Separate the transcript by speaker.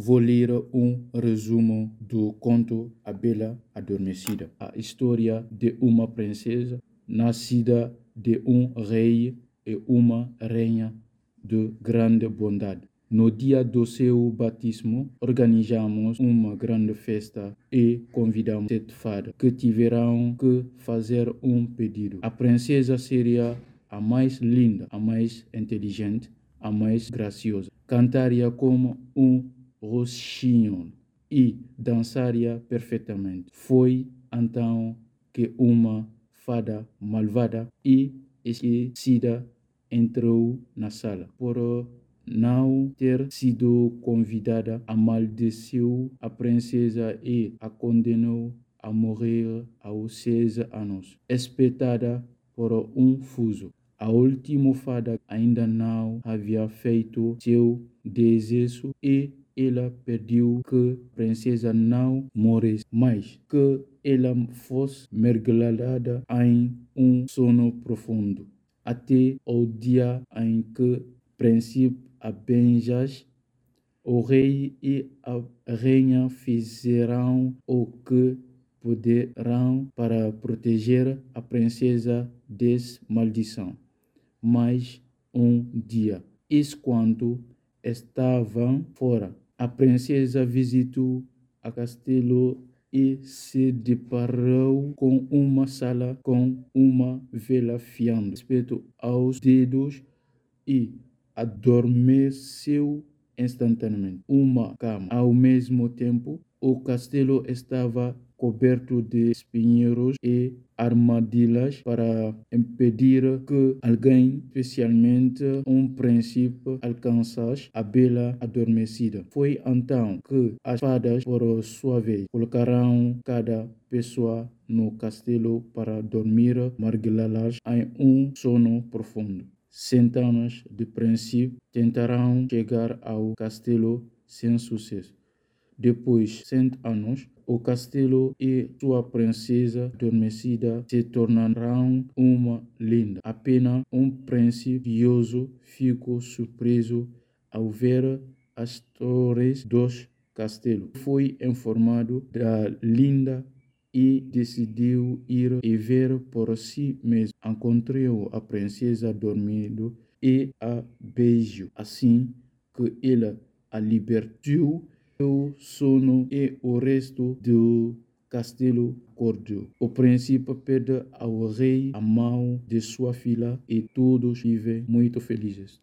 Speaker 1: Vou ler um resumo do conto A Bela Adormecida. A história de uma princesa nascida de um rei e uma rainha de grande bondade. No dia do seu batismo, organizamos uma grande festa e convidamos sete fadas que tiveram que fazer um pedido. A princesa seria a mais linda, a mais inteligente, a mais graciosa. Cantaria como um roxinho e dançaria perfeitamente. Foi então que uma fada malvada e esquecida entrou na sala. Por não ter sido convidada, amaldeceu a princesa e a condenou a morrer aos seis anos, espetada por um fuso. A última fada ainda não havia feito seu desejo e ela pediu que a princesa não morresse, mas que ela fosse mergulhada em um sono profundo, até o dia em que príncipe Abenjas, o rei e a rainha fizeram o que poderão para proteger a princesa dessa maldição. Mas um dia, isso quando estavam fora, a princesa visitou a castelo e se deparou com uma sala com uma vela fiando respeito aos dedos e adormeceu instantaneamente. Uma cama. Ao mesmo tempo, o castelo estava coberto de espinheiros e armadilhas para impedir que alguém, especialmente um príncipe, alcançasse a bela adormecida. Foi então que as fadas, por sua vez, colocaram cada pessoa no castelo para dormir mergulhadas em um sono profundo. Centenas de príncipes tentarão chegar ao castelo sem sucesso. Depois de cem anos, o castelo e sua princesa adormecida se tornarão uma linda. Apenas um príncipe pioso ficou surpreso ao ver as torres dos castelos. Foi informado da linda e decidiu ir e ver por si mesmo. Encontrou a princesa dormindo e a beijou. Assim que ela a libertou o sono e o resto do castelo acordou. O príncipe pede ao rei a mão de sua filha e todos vivem muito felizes.